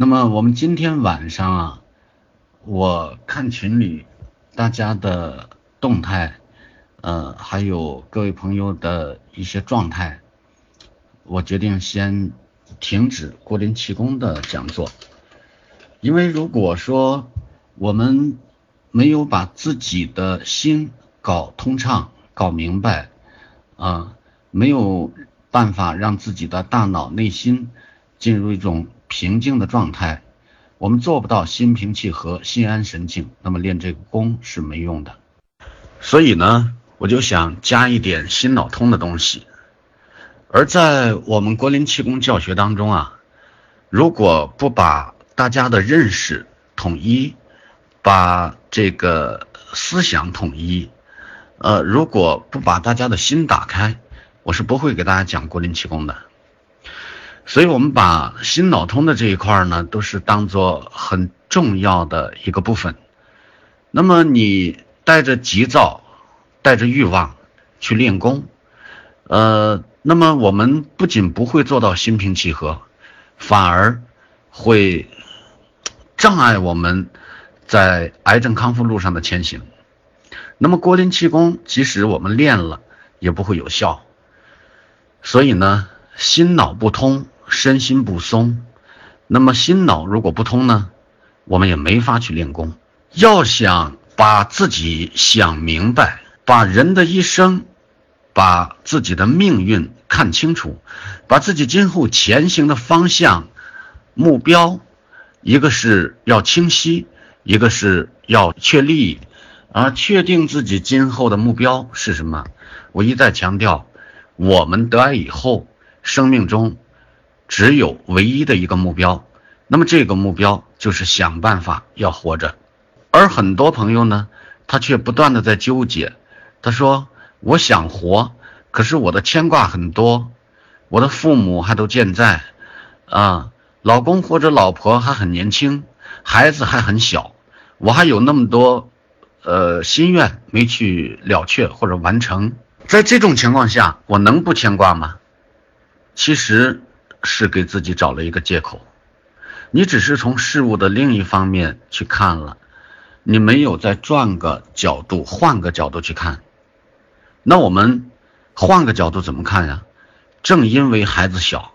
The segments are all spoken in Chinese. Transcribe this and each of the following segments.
那么我们今天晚上啊，我看群里大家的动态，呃，还有各位朋友的一些状态，我决定先停止郭林气功的讲座，因为如果说我们没有把自己的心搞通畅、搞明白，啊，没有办法让自己的大脑、内心进入一种。平静的状态，我们做不到心平气和、心安神静，那么练这个功是没用的。所以呢，我就想加一点心脑通的东西。而在我们国林气功教学当中啊，如果不把大家的认识统一，把这个思想统一，呃，如果不把大家的心打开，我是不会给大家讲国林气功的。所以，我们把心脑通的这一块呢，都是当做很重要的一个部分。那么，你带着急躁、带着欲望去练功，呃，那么我们不仅不会做到心平气和，反而会障碍我们在癌症康复路上的前行。那么，郭林气功即使我们练了，也不会有效。所以呢，心脑不通。身心不松，那么心脑如果不通呢，我们也没法去练功。要想把自己想明白，把人的一生，把自己的命运看清楚，把自己今后前行的方向、目标，一个是要清晰，一个是要确立，而确定自己今后的目标是什么。我一再强调，我们得癌以后，生命中。只有唯一的一个目标，那么这个目标就是想办法要活着，而很多朋友呢，他却不断的在纠结。他说：“我想活，可是我的牵挂很多，我的父母还都健在，啊，老公或者老婆还很年轻，孩子还很小，我还有那么多，呃，心愿没去了却或者完成。在这种情况下，我能不牵挂吗？其实。”是给自己找了一个借口，你只是从事物的另一方面去看了，你没有再转个角度，换个角度去看。那我们换个角度怎么看呀？正因为孩子小，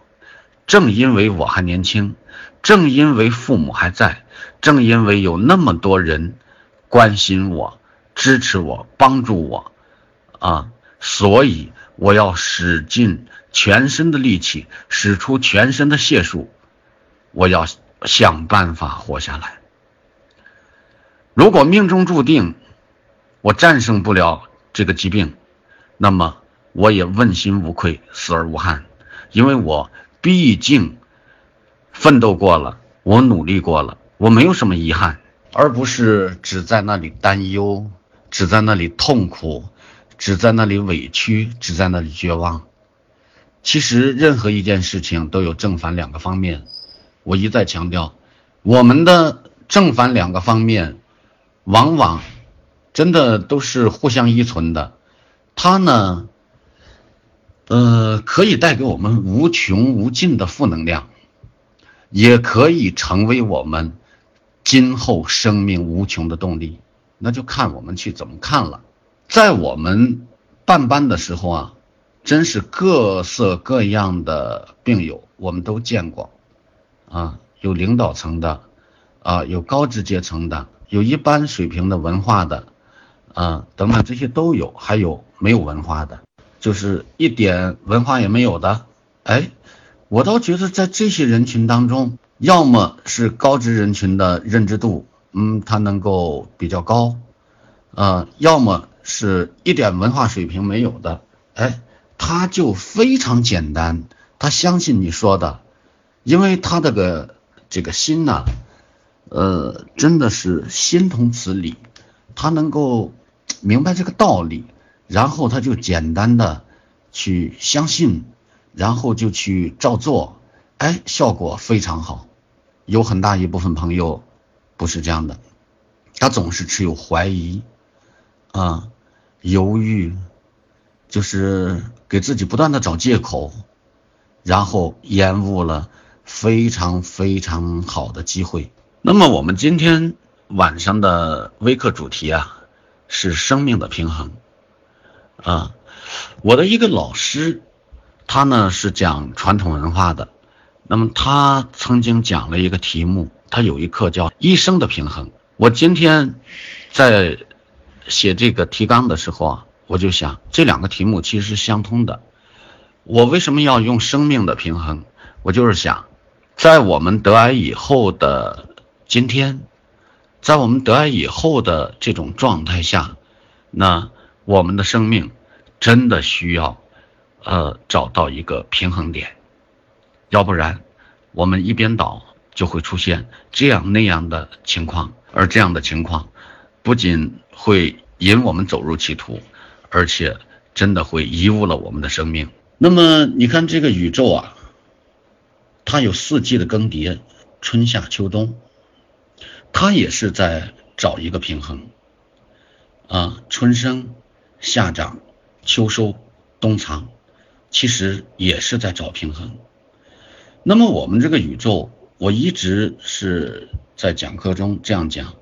正因为我还年轻，正因为父母还在，正因为有那么多人关心我、支持我、帮助我，啊，所以我要使劲。全身的力气，使出全身的解数，我要想办法活下来。如果命中注定我战胜不了这个疾病，那么我也问心无愧，死而无憾，因为我毕竟奋斗过了，我努力过了，我没有什么遗憾，而不是只在那里担忧，只在那里痛苦，只在那里委屈，只在那里绝望。其实任何一件事情都有正反两个方面，我一再强调，我们的正反两个方面，往往真的都是互相依存的。它呢，呃，可以带给我们无穷无尽的负能量，也可以成为我们今后生命无穷的动力。那就看我们去怎么看了。在我们办班的时候啊。真是各色各样的病友，我们都见过，啊，有领导层的，啊，有高知阶层的，有一般水平的文化的，啊，等等这些都有，还有没有文化的，就是一点文化也没有的。哎，我倒觉得在这些人群当中，要么是高知人群的认知度，嗯，他能够比较高，啊，要么是一点文化水平没有的，哎。他就非常简单，他相信你说的，因为他这个这个心呐，呃，真的是心通此理，他能够明白这个道理，然后他就简单的去相信，然后就去照做，哎，效果非常好。有很大一部分朋友不是这样的，他总是持有怀疑，啊，犹豫。就是给自己不断的找借口，然后延误了非常非常好的机会。那么我们今天晚上的微课主题啊，是生命的平衡啊。我的一个老师，他呢是讲传统文化的，那么他曾经讲了一个题目，他有一课叫一生的平衡。我今天在写这个提纲的时候啊，我就想这两个题目其实是相通的。我为什么要用生命的平衡？我就是想，在我们得癌以后的今天，在我们得癌以后的这种状态下，那我们的生命真的需要呃找到一个平衡点，要不然我们一边倒就会出现这样那样的情况，而这样的情况不仅会引我们走入歧途，而且真的会贻误了我们的生命。那么你看这个宇宙啊，它有四季的更迭，春夏秋冬，它也是在找一个平衡啊，春生、夏长、秋收、冬藏，其实也是在找平衡。那么我们这个宇宙，我一直是在讲课中这样讲，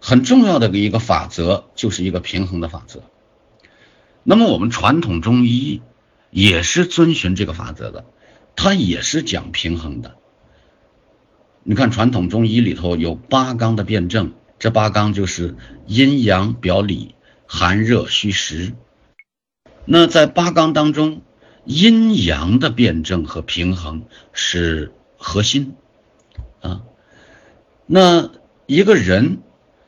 很重要的一个法则就是一个平衡的法则。那么我们传统中医。也是遵循这个法则的，它也是讲平衡的。你看传统中医里头有八纲的辩证，这八纲就是阴阳表里、寒热虚实。那在八纲当中，阴阳的辩证和平衡是核心啊。那一个人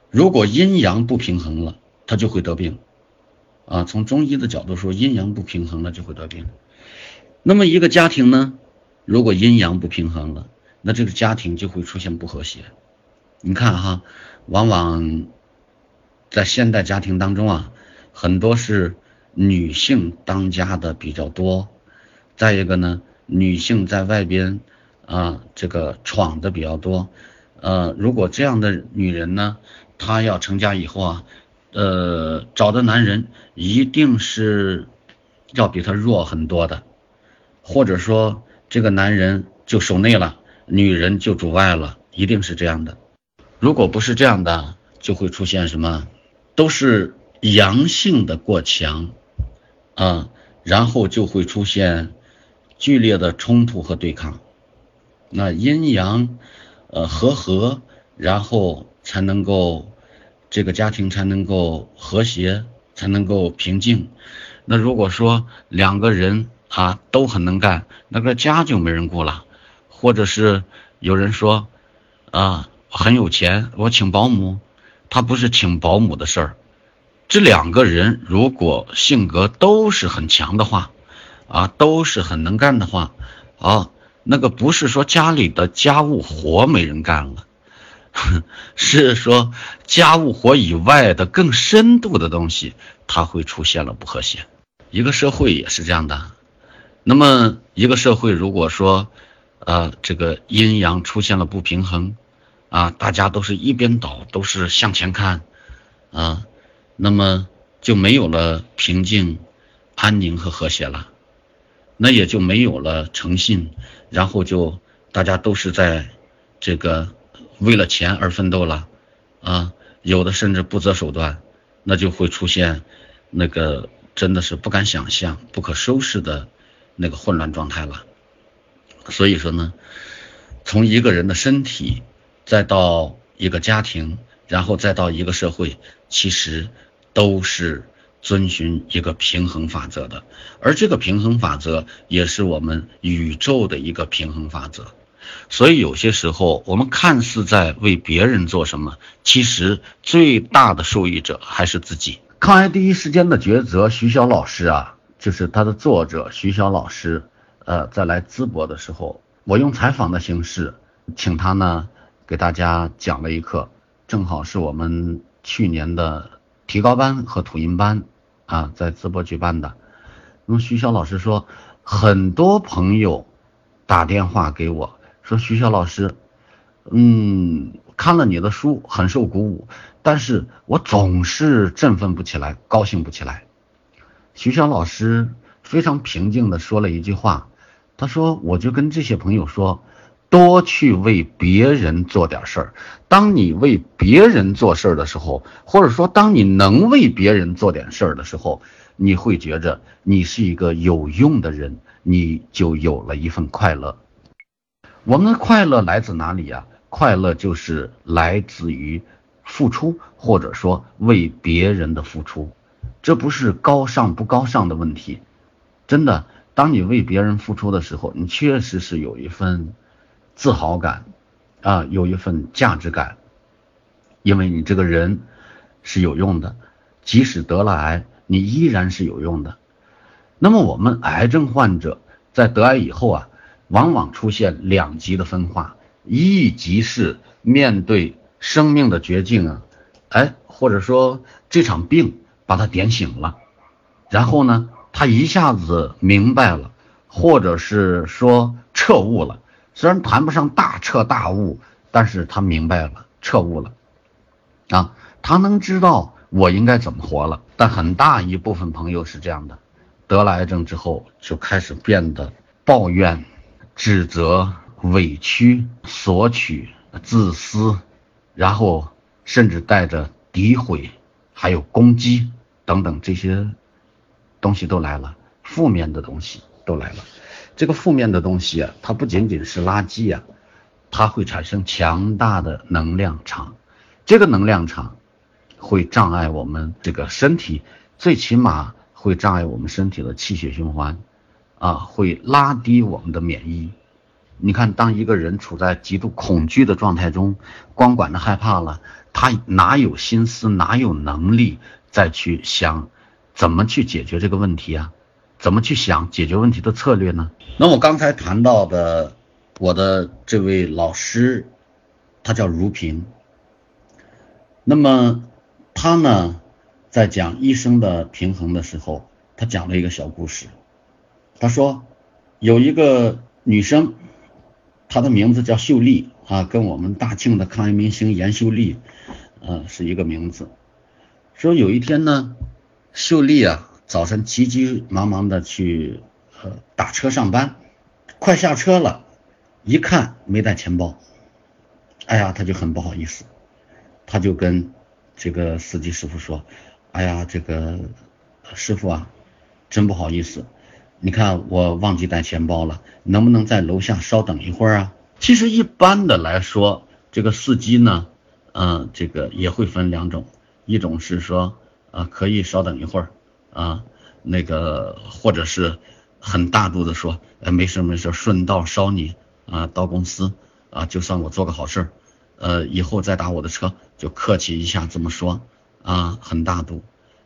如果阴阳不平衡了，他就会得病。啊，从中医的角度说，阴阳不平衡了就会得病。那么一个家庭呢，如果阴阳不平衡了，那这个家庭就会出现不和谐。你看哈，往往在现代家庭当中啊，很多是女性当家的比较多。再一个呢，女性在外边啊，这个闯的比较多。呃，如果这样的女人呢，她要成家以后啊。呃，找的男人一定是要比他弱很多的，或者说这个男人就守内了，女人就主外了，一定是这样的。如果不是这样的，就会出现什么？都是阳性的过强啊，然后就会出现剧烈的冲突和对抗。那阴阳呃和合，然后才能够。这个家庭才能够和谐，才能够平静。那如果说两个人啊都很能干，那个家就没人顾了。或者是有人说啊很有钱，我请保姆，他不是请保姆的事儿。这两个人如果性格都是很强的话，啊都是很能干的话，啊那个不是说家里的家务活没人干了。是说家务活以外的更深度的东西，它会出现了不和谐。一个社会也是这样的。那么一个社会如果说，呃，这个阴阳出现了不平衡，啊，大家都是一边倒，都是向前看，啊，那么就没有了平静、安宁和和谐了，那也就没有了诚信，然后就大家都是在这个。为了钱而奋斗了，啊，有的甚至不择手段，那就会出现那个真的是不敢想象、不可收拾的那个混乱状态了。所以说呢，从一个人的身体，再到一个家庭，然后再到一个社会，其实都是遵循一个平衡法则的，而这个平衡法则也是我们宇宙的一个平衡法则。所以有些时候，我们看似在为别人做什么，其实最大的受益者还是自己。抗癌第一时间的抉择，徐晓老师啊，就是他的作者徐晓老师。呃，在来淄博的时候，我用采访的形式，请他呢给大家讲了一课，正好是我们去年的提高班和土音班啊，在淄博举办的。那么徐晓老师说，很多朋友打电话给我。说徐晓老师，嗯，看了你的书很受鼓舞，但是我总是振奋不起来，高兴不起来。徐晓老师非常平静的说了一句话，他说：“我就跟这些朋友说，多去为别人做点事儿。当你为别人做事儿的时候，或者说当你能为别人做点事儿的时候，你会觉着你是一个有用的人，你就有了一份快乐。我们的快乐来自哪里呀？快乐就是来自于付出，或者说为别人的付出。这不是高尚不高尚的问题，真的。当你为别人付出的时候，你确实是有一份自豪感啊，有一份价值感，因为你这个人是有用的，即使得了癌，你依然是有用的。那么我们癌症患者在得癌以后啊，往往出现两极的分化，一极是面对生命的绝境啊，哎，或者说这场病把他点醒了，然后呢？他一下子明白了，或者是说彻悟了，虽然谈不上大彻大悟，但是他明白了，彻悟了，啊，他能知道我应该怎么活了。但很大一部分朋友是这样的，得了癌症之后就开始变得抱怨、指责、委屈、索取、自私，然后甚至带着诋毁，还有攻击等等这些。东西都来了，负面的东西都来了。这个负面的东西啊，它不仅仅是垃圾啊，它会产生强大的能量场。这个能量场会障碍我们这个身体，最起码会障碍我们身体的气血循环，啊，会拉低我们的免疫。你看，当一个人处在极度恐惧的状态中，光管着害怕了，他哪有心思，哪有能力再去想？怎么去解决这个问题啊？怎么去想解决问题的策略呢？那我刚才谈到的，我的这位老师，他叫如萍。那么他呢，在讲医生的平衡的时候，他讲了一个小故事。他说有一个女生，她的名字叫秀丽啊，跟我们大庆的抗疫明星严秀丽，呃，是一个名字。说有一天呢。秀丽啊，早晨急急忙忙的去呃打车上班，快下车了，一看没带钱包，哎呀，他就很不好意思，他就跟这个司机师傅说：“哎呀，这个师傅啊，真不好意思，你看我忘记带钱包了，能不能在楼下稍等一会儿啊？”其实一般的来说，这个司机呢，嗯，这个也会分两种，一种是说。啊，可以稍等一会儿啊，那个或者是很大度的说，呃，没事没事，顺道捎你啊到公司啊，就算我做个好事，呃，以后再打我的车就客气一下这么说啊，很大度。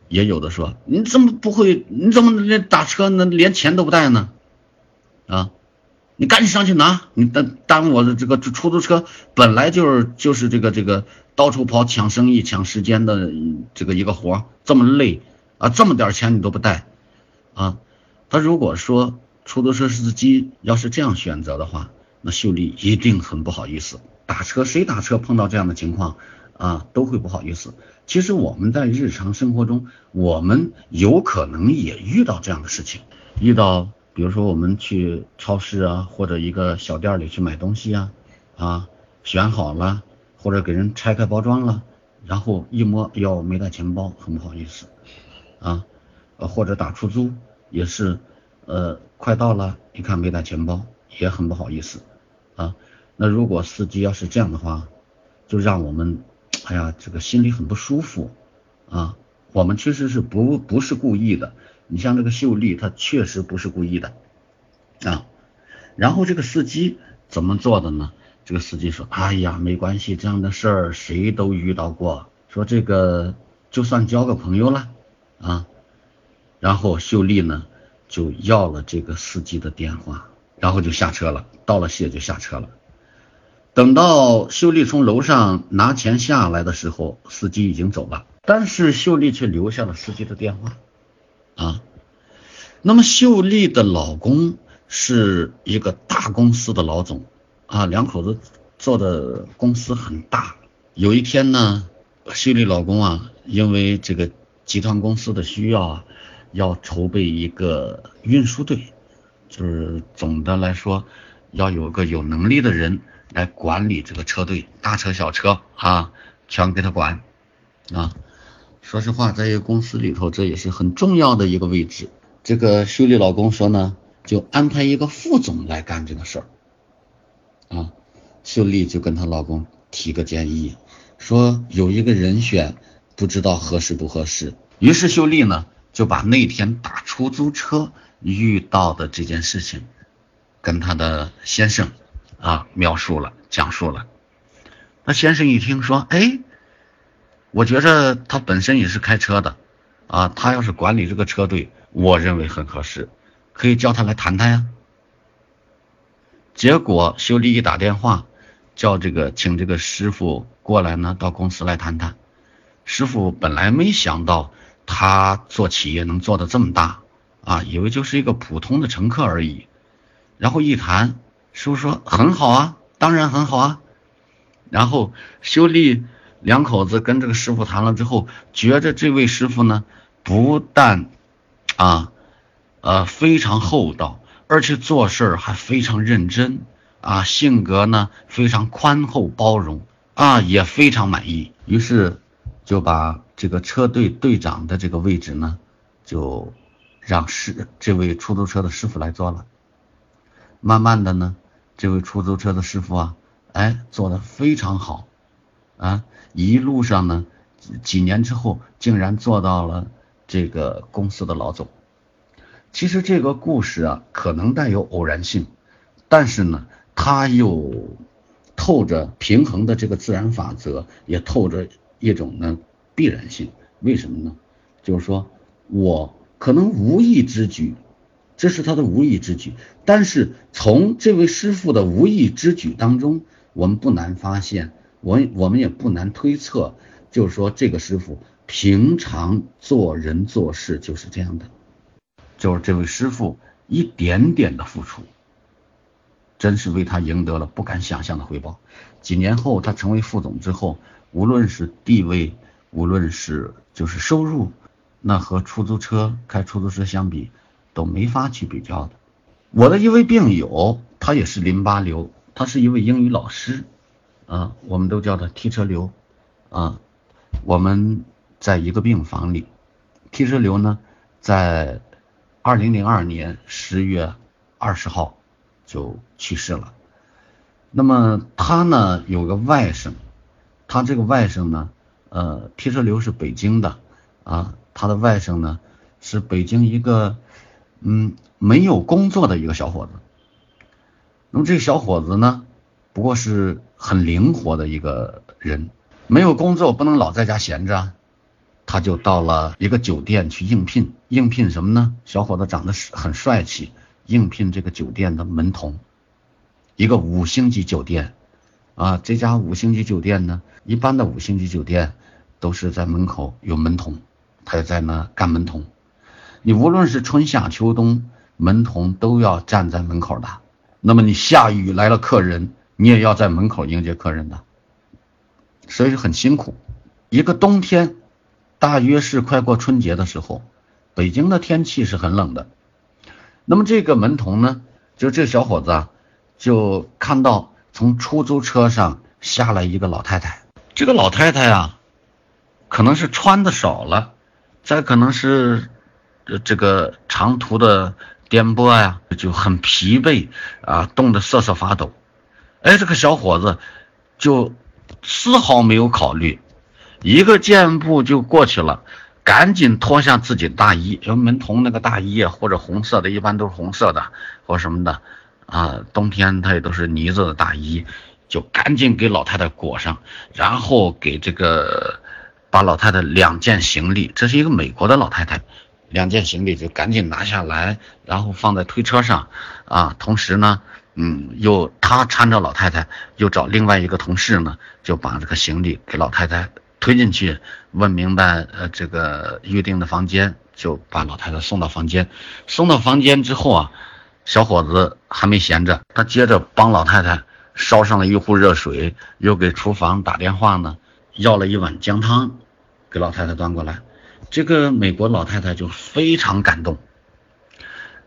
也有的说，你怎么不会？你怎么连打车那连钱都不带呢？啊，你赶紧上去拿，你耽耽误我的这个出租车本来就是就是这个这个。到处跑抢生意、抢时间的这个一个活这么累啊，这么点钱你都不带啊？他如果说出租车司机要是这样选择的话，那秀丽一定很不好意思。打车谁打车碰到这样的情况啊，都会不好意思。其实我们在日常生活中，我们有可能也遇到这样的事情，遇到比如说我们去超市啊，或者一个小店里去买东西啊，啊，选好了。或者给人拆开包装了，然后一摸哟没带钱包，很不好意思啊。或者打出租也是，呃，快到了，一看没带钱包，也很不好意思啊。那如果司机要是这样的话，就让我们，哎呀，这个心里很不舒服啊。我们确实是不不是故意的，你像这个秀丽，她确实不是故意的啊。然后这个司机怎么做的呢？这个司机说：“哎呀，没关系，这样的事儿谁都遇到过。说这个就算交个朋友了啊。”然后秀丽呢就要了这个司机的电话，然后就下车了。道了谢就下车了。等到秀丽从楼上拿钱下来的时候，司机已经走了，但是秀丽却留下了司机的电话啊。那么秀丽的老公是一个大公司的老总。啊，两口子做的公司很大。有一天呢，秀丽老公啊，因为这个集团公司的需要啊，要筹备一个运输队，就是总的来说，要有个有能力的人来管理这个车队，大车小车啊，全给他管啊。说实话，在一个公司里头，这也是很重要的一个位置。这个秀丽老公说呢，就安排一个副总来干这个事儿啊。秀丽就跟她老公提个建议，说有一个人选，不知道合适不合适。于是秀丽呢，就把那天打出租车遇到的这件事情，跟她的先生啊描述了，讲述了。那先生一听说，哎。我觉着他本身也是开车的，啊，他要是管理这个车队，我认为很合适，可以叫他来谈谈呀。结果修理一打电话，叫这个请这个师傅过来呢，到公司来谈谈。师傅本来没想到他做企业能做的这么大，啊，以为就是一个普通的乘客而已。然后一谈，师傅说很好啊，当然很好啊。然后修理。两口子跟这个师傅谈了之后，觉着这位师傅呢，不但啊，呃非常厚道，而且做事儿还非常认真啊，性格呢非常宽厚包容啊，也非常满意。于是就把这个车队队长的这个位置呢，就让师这位出租车的师傅来做了。慢慢的呢，这位出租车的师傅啊，哎，做的非常好啊。一路上呢，几年之后竟然做到了这个公司的老总。其实这个故事啊，可能带有偶然性，但是呢，它又透着平衡的这个自然法则，也透着一种呢必然性。为什么呢？就是说我可能无意之举，这是他的无意之举，但是从这位师傅的无意之举当中，我们不难发现。我我们也不难推测，就是说这个师傅平常做人做事就是这样的，就是这位师傅一点点的付出，真是为他赢得了不敢想象的回报。几年后他成为副总之后，无论是地位，无论是就是收入，那和出租车开出租车相比都没法去比较的。我的一位病友，他也是淋巴瘤，他是一位英语老师。啊，我们都叫他踢车流，啊，我们在一个病房里，踢车流呢，在二零零二年十月二十号就去世了。那么他呢有个外甥，他这个外甥呢，呃，踢车流是北京的，啊，他的外甥呢是北京一个嗯没有工作的一个小伙子。那么这个小伙子呢？不过是很灵活的一个人，没有工作不能老在家闲着，他就到了一个酒店去应聘。应聘什么呢？小伙子长得很帅气，应聘这个酒店的门童。一个五星级酒店，啊，这家五星级酒店呢，一般的五星级酒店都是在门口有门童，他就在那干门童。你无论是春夏秋冬，门童都要站在门口的。那么你下雨来了客人。你也要在门口迎接客人的，所以很辛苦。一个冬天，大约是快过春节的时候，北京的天气是很冷的。那么这个门童呢，就这小伙子啊，就看到从出租车上下来一个老太太。这个老太太啊，可能是穿的少了，再可能是这这个长途的颠簸呀，就很疲惫啊，冻得瑟瑟发抖。哎，这个小伙子就丝毫没有考虑，一个箭步就过去了，赶紧脱下自己的大衣，因为门童那个大衣啊，或者红色的，一般都是红色的或什么的啊，冬天他也都是呢子的大衣，就赶紧给老太太裹上，然后给这个把老太太两件行李，这是一个美国的老太太，两件行李就赶紧拿下来，然后放在推车上啊，同时呢。嗯，又他搀着老太太，又找另外一个同事呢，就把这个行李给老太太推进去，问明白呃这个预定的房间，就把老太太送到房间。送到房间之后啊，小伙子还没闲着，他接着帮老太太烧上了一壶热水，又给厨房打电话呢，要了一碗姜汤，给老太太端过来。这个美国老太太就非常感动，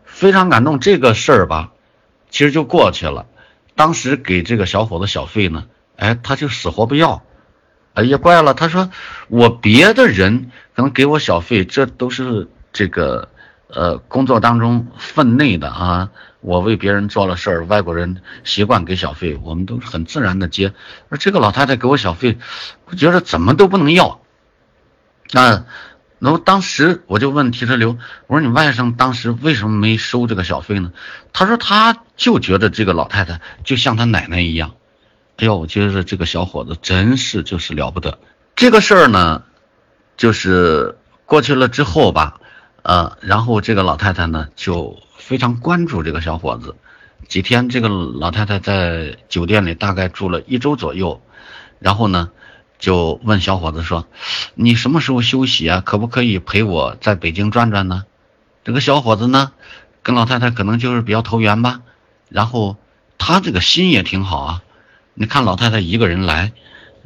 非常感动这个事儿吧。其实就过去了，当时给这个小伙子小费呢，哎，他就死活不要。哎呀，怪了，他说我别的人可能给我小费，这都是这个呃工作当中分内的啊。我为别人做了事儿，外国人习惯给小费，我们都是很自然的接。而这个老太太给我小费，我觉得怎么都不能要。啊，然后当时我就问提车刘，我说你外甥当时为什么没收这个小费呢？他说他就觉得这个老太太就像他奶奶一样。哎呦，我觉得这个小伙子真是就是了不得。这个事儿呢，就是过去了之后吧，呃，然后这个老太太呢就。非常关注这个小伙子，几天这个老太太在酒店里大概住了一周左右，然后呢，就问小伙子说：“你什么时候休息啊？可不可以陪我在北京转转呢？”这个小伙子呢，跟老太太可能就是比较投缘吧，然后他这个心也挺好啊。你看老太太一个人来，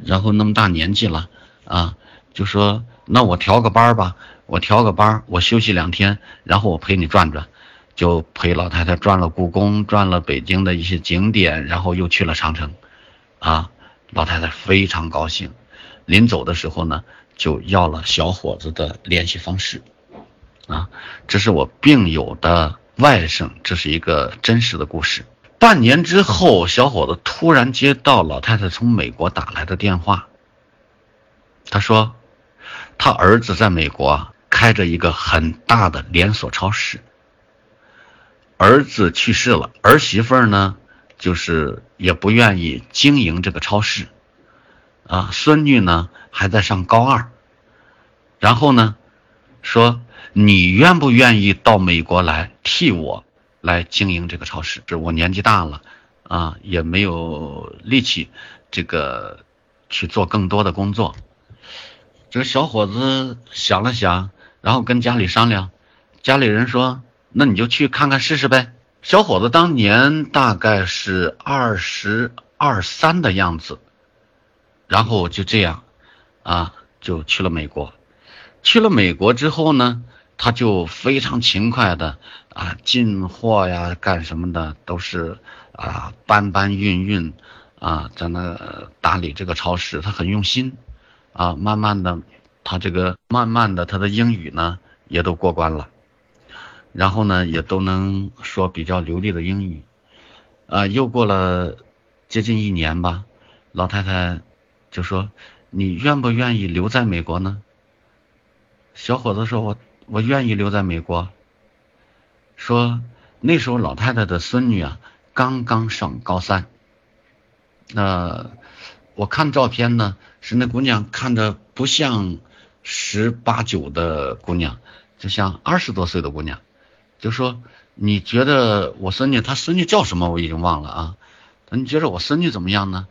然后那么大年纪了啊，就说：“那我调个班吧，我调个班，我休息两天，然后我陪你转转。”就陪老太太转了故宫，转了北京的一些景点，然后又去了长城，啊，老太太非常高兴。临走的时候呢，就要了小伙子的联系方式，啊，这是我病友的外甥，这是一个真实的故事。半年之后，小伙子突然接到老太太从美国打来的电话，他说，他儿子在美国开着一个很大的连锁超市。儿子去世了，儿媳妇呢，就是也不愿意经营这个超市，啊，孙女呢还在上高二，然后呢，说你愿不愿意到美国来替我来经营这个超市？是我年纪大了，啊，也没有力气，这个去做更多的工作。这个小伙子想了想，然后跟家里商量，家里人说。那你就去看看试试呗。小伙子当年大概是二十二三的样子，然后就这样，啊，就去了美国。去了美国之后呢，他就非常勤快的啊，进货呀，干什么的都是啊，搬搬运运啊，在那打理这个超市，他很用心啊。慢慢的，他这个慢慢的，他的英语呢也都过关了。然后呢，也都能说比较流利的英语，啊，又过了接近一年吧，老太太就说：“你愿不愿意留在美国呢？”小伙子说：“我我愿意留在美国。”说那时候老太太的孙女啊，刚刚上高三，那我看照片呢，是那姑娘看着不像十八九的姑娘，就像二十多岁的姑娘。就说你觉得我孙女，她孙女叫什么我已经忘了啊？你觉得我孙女怎么样呢？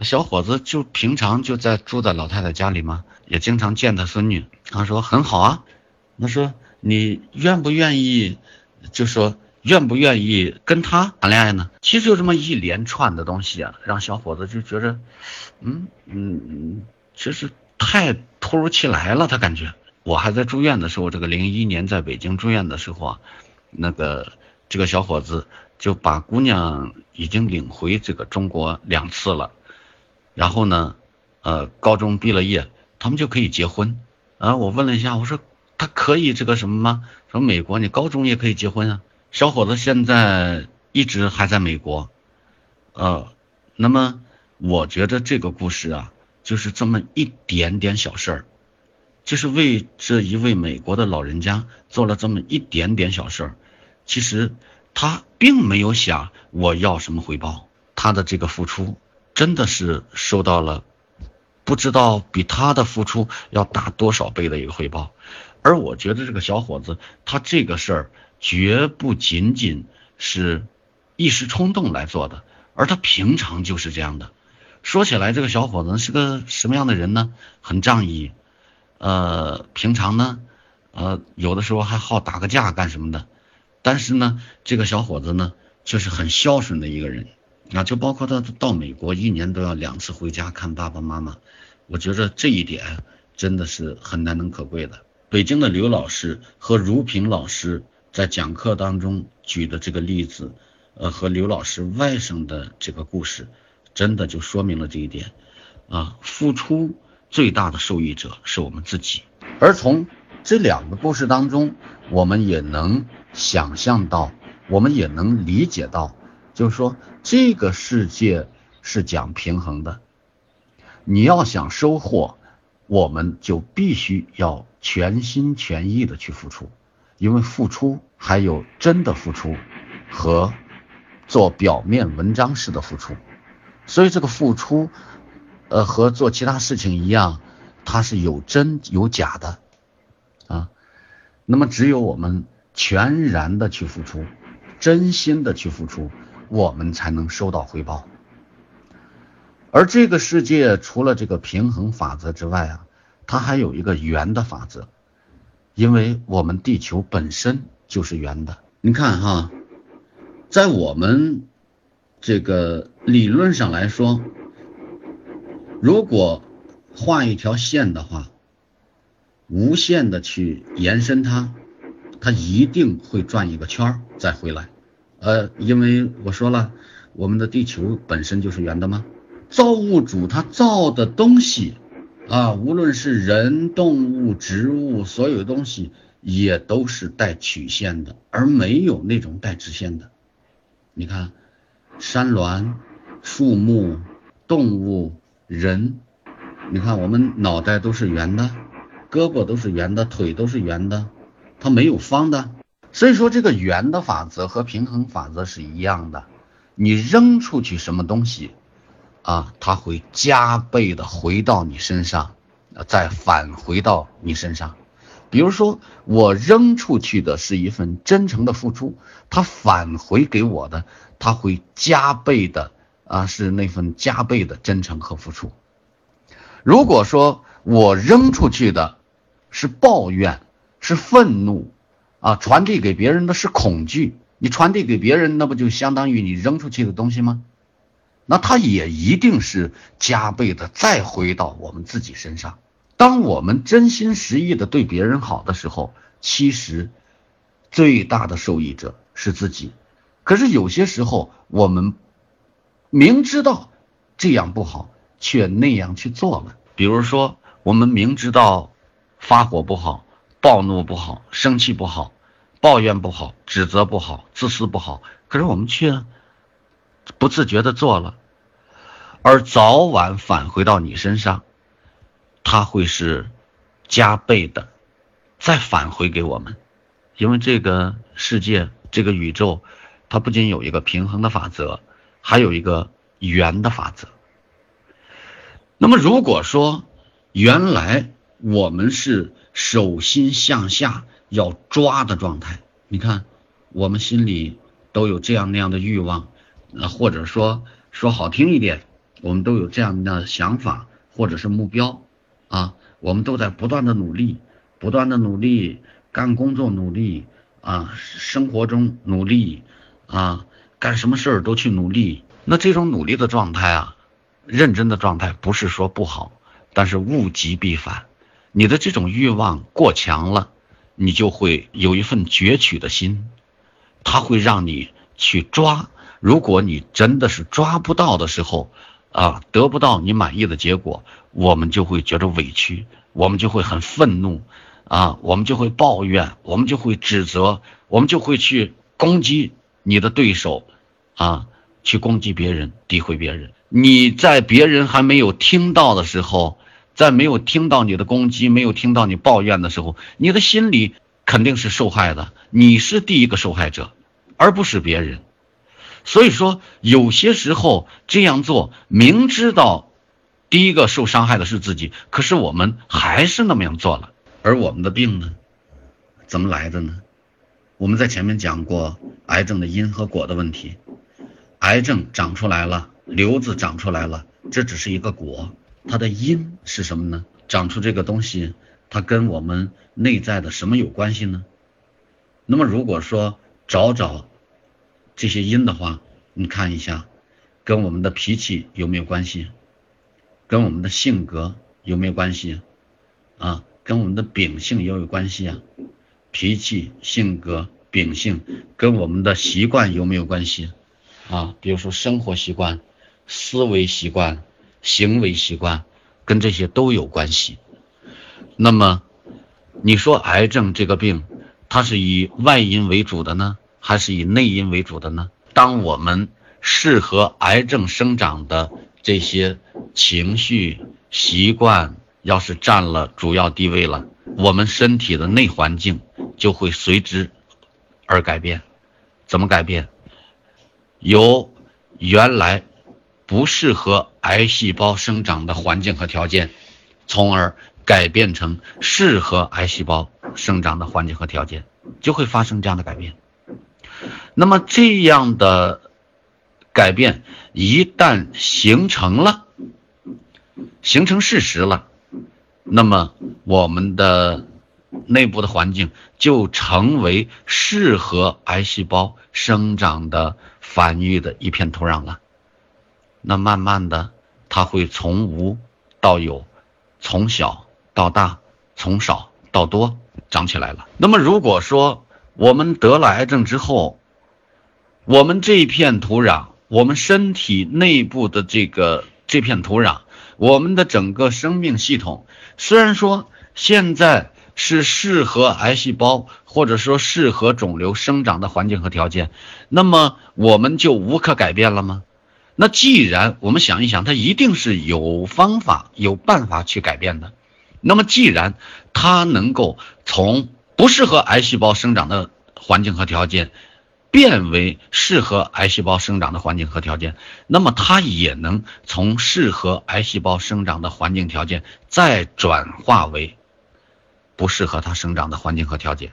小伙子就平常就在住在老太太家里吗？也经常见他孙女。他说很好啊。他说你愿不愿意？就说愿不愿意跟他谈恋爱呢？其实就这么一连串的东西啊，让小伙子就觉得，嗯嗯嗯，其实太突如其来了，他感觉。我还在住院的时候，这个零一年在北京住院的时候啊，那个这个小伙子就把姑娘已经领回这个中国两次了，然后呢，呃，高中毕了业，他们就可以结婚啊。我问了一下，我说他可以这个什么吗？说美国你高中也可以结婚啊。小伙子现在一直还在美国，呃，那么我觉得这个故事啊，就是这么一点点小事儿。就是为这一位美国的老人家做了这么一点点小事儿，其实他并没有想我要什么回报，他的这个付出真的是收到了不知道比他的付出要大多少倍的一个回报，而我觉得这个小伙子他这个事儿绝不仅仅是一时冲动来做的，而他平常就是这样的。说起来，这个小伙子是个什么样的人呢？很仗义。呃，平常呢，呃，有的时候还好打个架干什么的，但是呢，这个小伙子呢，却是很孝顺的一个人啊，就包括他到美国一年都要两次回家看爸爸妈妈，我觉得这一点真的是很难能可贵的。北京的刘老师和如萍老师在讲课当中举的这个例子，呃和刘老师外甥的这个故事，真的就说明了这一点啊，付出最大的受益者是我们自己。而从这两个故事当中，我们也能想象到，我们也能理解到，就是说这个世界是讲平衡的。你要想收获，我们就必须要全心全意的去付出，因为付出还有真的付出和做表面文章式的付出，所以这个付出，呃，和做其他事情一样，它是有真有假的啊。那么只有我们全然的去付出，真心的去付出，我们才能收到回报。而这个世界除了这个平衡法则之外啊，它还有一个圆的法则，因为我们地球本身就是圆的。你看哈，在我们这个理论上来说，如果画一条线的话，无限的去延伸它，它一定会转一个圈再回来。呃，因为我说了，我们的地球本身就是圆的吗？造物主他造的东西啊，无论是人、动物、植物，所有东西也都是带曲线的，而没有那种带直线的。你看，山峦、树木、动物、人，你看我们脑袋都是圆的，胳膊都是圆的，腿都是圆的，它没有方的。所以说，这个圆的法则和平衡法则是一样的。你扔出去什么东西？啊，它会加倍的回到你身上，再返回到你身上。比如说，我扔出去的是一份真诚的付出，它返回给我的，它会加倍的啊，是那份加倍的真诚和付出。如果说我扔出去的是抱怨，是愤怒，啊，传递给别人的是恐惧，你传递给别人，那不就相当于你扔出去的东西吗？那它也一定是加倍的再回到我们自己身上。当我们真心实意的对别人好的时候，其实最大的受益者是自己。可是有些时候，我们明知道这样不好，却那样去做了。比如说，我们明知道发火不好、暴怒不好、生气不好、抱怨不好、指责不好、自私不好，可是我们却。不自觉的做了，而早晚返回到你身上，它会是加倍的再返回给我们，因为这个世界这个宇宙，它不仅有一个平衡的法则，还有一个圆的法则。那么如果说原来我们是手心向下要抓的状态，你看我们心里都有这样那样的欲望。那或者说说好听一点，我们都有这样的想法或者是目标啊，我们都在不断的努力，不断的努力干工作努力啊，生活中努力啊，干什么事儿都去努力。那这种努力的状态啊，认真的状态不是说不好，但是物极必反，你的这种欲望过强了，你就会有一份攫取的心，它会让你去抓。如果你真的是抓不到的时候，啊，得不到你满意的结果，我们就会觉得委屈，我们就会很愤怒，啊，我们就会抱怨，我们就会指责，我们就会去攻击你的对手，啊，去攻击别人，诋毁别人。你在别人还没有听到的时候，在没有听到你的攻击，没有听到你抱怨的时候，你的心里肯定是受害的，你是第一个受害者，而不是别人。所以说，有些时候这样做，明知道第一个受伤害的是自己，可是我们还是那么样做了。而我们的病呢，怎么来的呢？我们在前面讲过癌症的因和果的问题。癌症长出来了，瘤子长出来了，这只是一个果，它的因是什么呢？长出这个东西，它跟我们内在的什么有关系呢？那么如果说找找。这些因的话，你看一下，跟我们的脾气有没有关系？跟我们的性格有没有关系？啊，跟我们的秉性也有关系啊。脾气、性格、秉性跟我们的习惯有没有关系？啊，比如说生活习惯、思维习惯、行为习惯，跟这些都有关系。那么，你说癌症这个病，它是以外因为主的呢，还是以内因为主的呢？当我们适合癌症生长的这些情绪习惯，要是占了主要地位了，我们身体的内环境就会随之而改变。怎么改变？由原来不适合癌细胞生长的环境和条件，从而改变成适合癌细胞生长的环境和条件，就会发生这样的改变。那么这样的改变一旦形成了，形成事实了，那么我们的内部的环境就成为适合癌细胞生长的繁育的一片土壤了。那慢慢的，它会从无到有，从小到大，从少到多长起来了。那么如果说我们得了癌症之后，我们这一片土壤，我们身体内部的这个这片土壤，我们的整个生命系统，虽然说现在是适合癌细胞或者说适合肿瘤生长的环境和条件，那么我们就无可改变了吗？那既然我们想一想，它一定是有方法、有办法去改变的。那么既然它能够从不适合癌细胞生长的环境和条件，变为适合癌细胞生长的环境和条件，那么它也能从适合癌细胞生长的环境条件再转化为不适合它生长的环境和条件。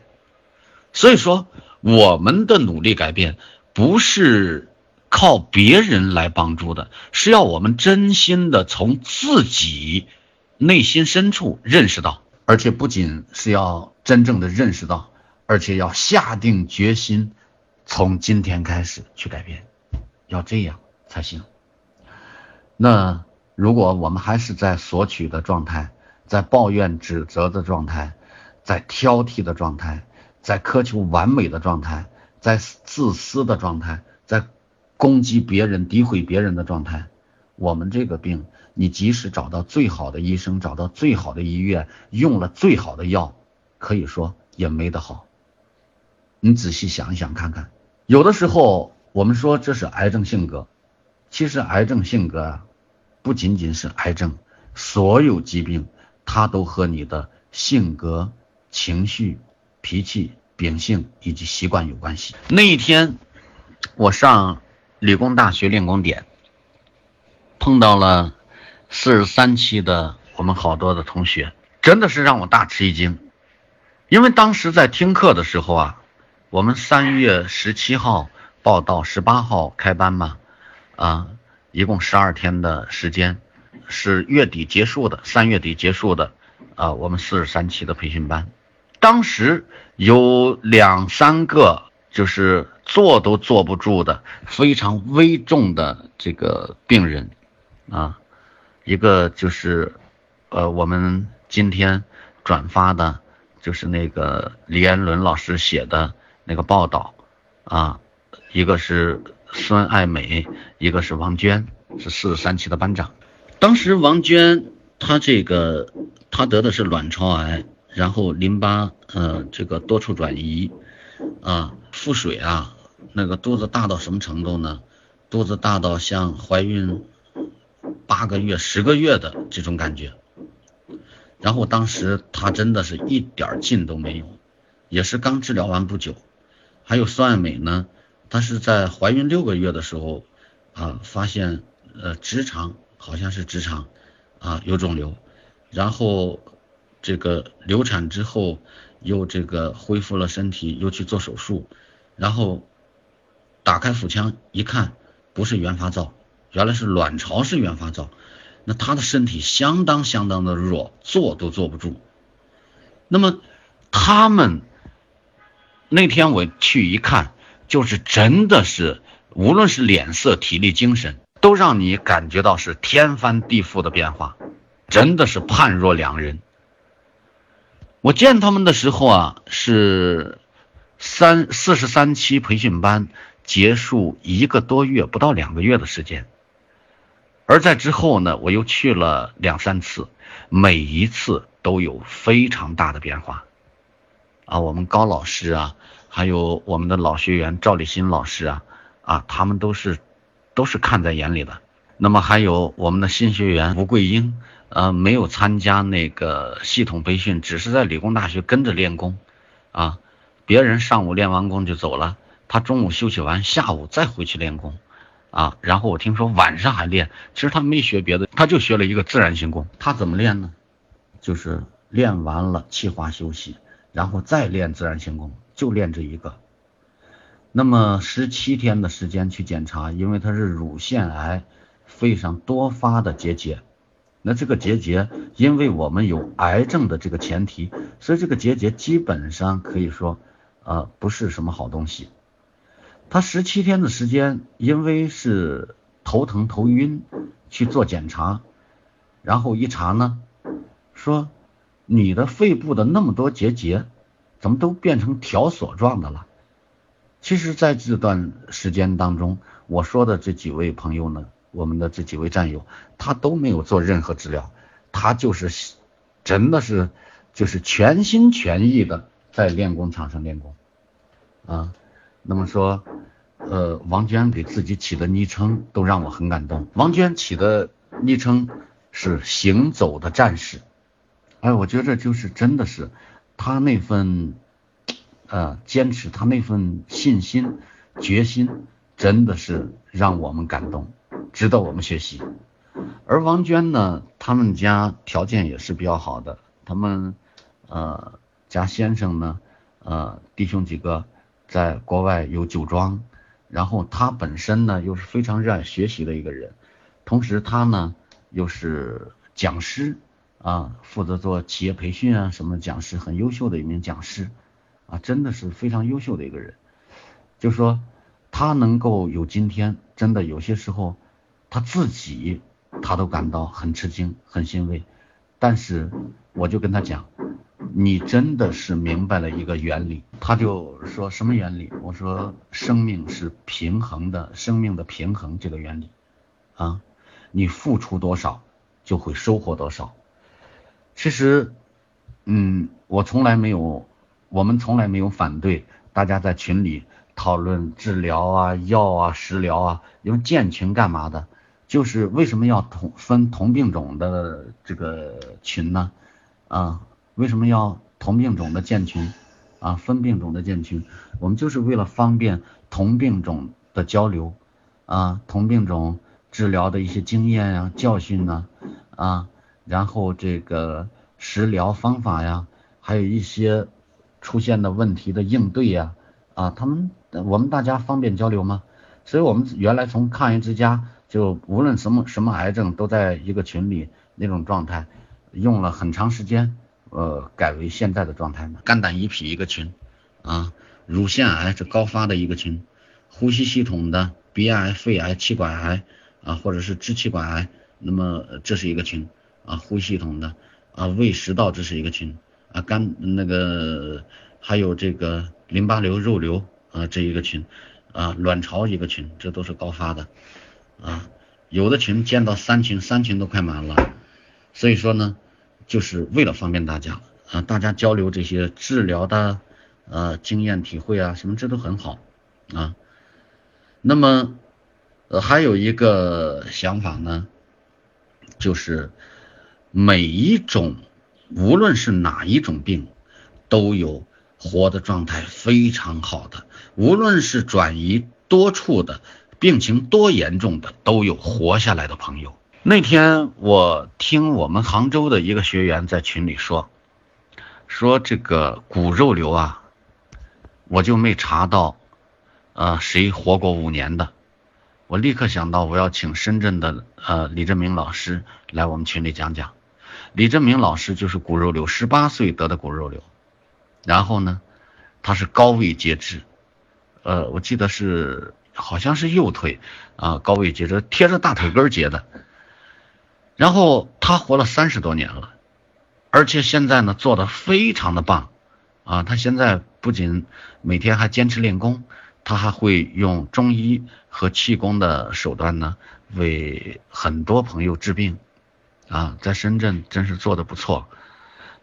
所以说，我们的努力改变不是靠别人来帮助的，是要我们真心的从自己内心深处认识到，而且不仅是要真正的认识到，而且要下定决心。从今天开始去改变，要这样才行。那如果我们还是在索取的状态，在抱怨指责的状态，在挑剔的状态，在苛求完美的状态，在自私的状态，攻击别人、诋毁别人的状态，我们这个病，你即使找到最好的医生，找到最好的医院，用了最好的药，可以说也没得好。你仔细想一想看看。有的时候，我们说这是癌症性格，其实癌症性格啊，不仅仅是癌症，所有疾病它都和你的性格、情绪、脾气、秉性以及习惯有关系。那一天，我上理工大学练功点，碰到了四十三期的我们好多的同学，真的是让我大吃一惊，因为当时在听课的时候啊。我们三月十七号报到，十八号开班嘛，啊，一共十二天的时间，是月底结束的，三月底结束的，啊，我们四十三期的培训班，当时有两三个就是坐都坐不住的非常危重的这个病人，啊，一个就是，呃，我们今天转发的，就是那个李延伦老师写的。那个报道，啊，一个是孙爱美，一个是王娟，是四十三期的班长。当时王娟她这个她得的是卵巢癌，然后淋巴呃这个多处转移，啊腹水啊，那个肚子大到什么程度呢？肚子大到像怀孕八个月、十个月的这种感觉。然后当时她真的是一点劲都没有，也是刚治疗完不久。还有孙爱美呢，她是在怀孕六个月的时候啊，发现呃直肠好像是直肠啊有肿瘤，然后这个流产之后又这个恢复了身体，又去做手术，然后打开腹腔一看，不是原发灶，原来是卵巢是原发灶，那他的身体相当相当的弱，坐都坐不住。那么他们。那天我去一看，就是真的是，无论是脸色、体力、精神，都让你感觉到是天翻地覆的变化，真的是判若两人。我见他们的时候啊，是三四十三期培训班结束一个多月不到两个月的时间。而在之后呢，我又去了两三次，每一次都有非常大的变化。啊，我们高老师啊，还有我们的老学员赵立新老师啊，啊，他们都是都是看在眼里的。那么还有我们的新学员吴桂英，呃，没有参加那个系统培训，只是在理工大学跟着练功，啊，别人上午练完功就走了，他中午休息完，下午再回去练功，啊，然后我听说晚上还练，其实他没学别的，他就学了一个自然性功，他怎么练呢？就是练完了气化休息。然后再练自然行功，就练这一个。那么十七天的时间去检查，因为他是乳腺癌，肺上多发的结节。那这个结节，因为我们有癌症的这个前提，所以这个结节基本上可以说，呃，不是什么好东西。他十七天的时间，因为是头疼头晕去做检查，然后一查呢，说。你的肺部的那么多结节，怎么都变成条索状的了？其实，在这段时间当中，我说的这几位朋友呢，我们的这几位战友，他都没有做任何治疗，他就是真的是就是全心全意的在练功场上练功啊。那么说，呃，王娟给自己起的昵称都让我很感动。王娟起的昵称是“行走的战士”。哎，我觉得就是真的是，他那份呃坚持，他那份信心、决心，真的是让我们感动，值得我们学习。而王娟呢，他们家条件也是比较好的，他们呃家先生呢，呃弟兄几个在国外有酒庄，然后他本身呢又是非常热爱学习的一个人，同时他呢又是讲师。啊，负责做企业培训啊，什么讲师，很优秀的一名讲师，啊，真的是非常优秀的一个人。就说他能够有今天，真的有些时候他自己他都感到很吃惊、很欣慰。但是我就跟他讲，你真的是明白了一个原理。他就说什么原理？我说生命是平衡的，生命的平衡这个原理啊，你付出多少就会收获多少。其实，嗯，我从来没有，我们从来没有反对大家在群里讨论治疗啊、药啊、食疗啊，因为建群干嘛的？就是为什么要同分同病种的这个群呢？啊，为什么要同病种的建群？啊，分病种的建群，我们就是为了方便同病种的交流啊，同病种治疗的一些经验呀、教训呢，啊。然后这个食疗方法呀，还有一些出现的问题的应对呀，啊，他们我们大家方便交流吗？所以我们原来从抗癌之家就无论什么什么癌症都在一个群里那种状态，用了很长时间，呃，改为现在的状态嘛。肝胆胰脾一个群，啊，乳腺癌是高发的一个群，呼吸系统的鼻癌、肺癌、气管癌啊，或者是支气管癌，那么这是一个群。啊，呼吸系统的啊，胃食道这是一个群啊，肝那个还有这个淋巴瘤、肉瘤啊这一个群啊，卵巢一个群，这都是高发的啊，有的群见到三群，三群都快满了，所以说呢，就是为了方便大家啊，大家交流这些治疗的呃经验体会啊，什么这都很好啊。那么呃还有一个想法呢，就是。每一种，无论是哪一种病，都有活的状态非常好的；无论是转移多处的，病情多严重的，都有活下来的朋友。那天我听我们杭州的一个学员在群里说，说这个骨肉瘤啊，我就没查到，呃，谁活过五年的。我立刻想到，我要请深圳的呃李振明老师来我们群里讲讲。李振明老师就是骨肉瘤，十八岁得的骨肉瘤，然后呢，他是高位截肢，呃，我记得是好像是右腿啊，高位截肢，贴着大腿根截的，然后他活了三十多年了，而且现在呢做的非常的棒啊，他现在不仅每天还坚持练功，他还会用中医和气功的手段呢，为很多朋友治病，啊，在深圳真是做的不错，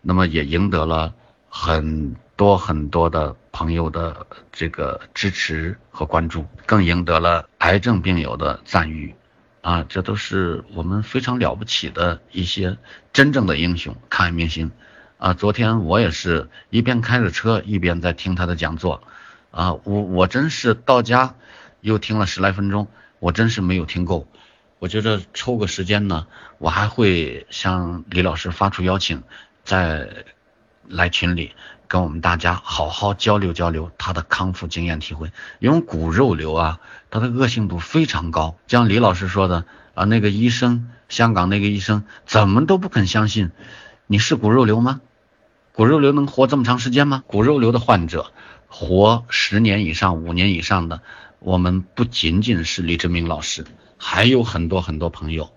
那么也赢得了很多很多的朋友的这个支持和关注，更赢得了癌症病友的赞誉。啊，这都是我们非常了不起的一些真正的英雄，抗癌明星。啊，昨天我也是一边开着车一边在听他的讲座。啊，我我真是到家又听了十来分钟，我真是没有听够。我觉得抽个时间呢，我还会向李老师发出邀请，再来群里跟我们大家好好交流交流他的康复经验体会。因为骨肉瘤啊。它的恶性度非常高，像李老师说的啊，那个医生，香港那个医生怎么都不肯相信你是骨肉瘤吗？骨肉瘤能活这么长时间吗？骨肉瘤的患者活十年以上、五年以上的，我们不仅仅是李志明老师，还有很多很多朋友，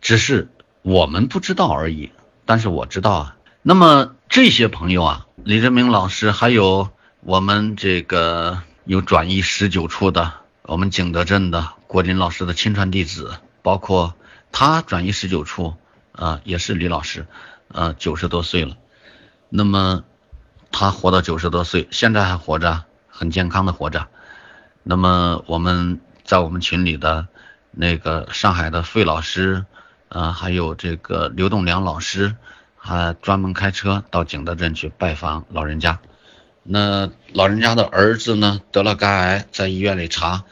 只是我们不知道而已。但是我知道啊，那么这些朋友啊，李振明老师还有我们这个有转移十九处的。我们景德镇的郭林老师的亲传弟子，包括他转移十九处，啊，也是李老师，呃，九十多岁了，那么他活到九十多岁，现在还活着，很健康的活着。那么我们在我们群里的那个上海的费老师，啊，还有这个刘栋梁老师，还专门开车到景德镇去拜访老人家。那老人家的儿子呢得了肝癌，在医院里查，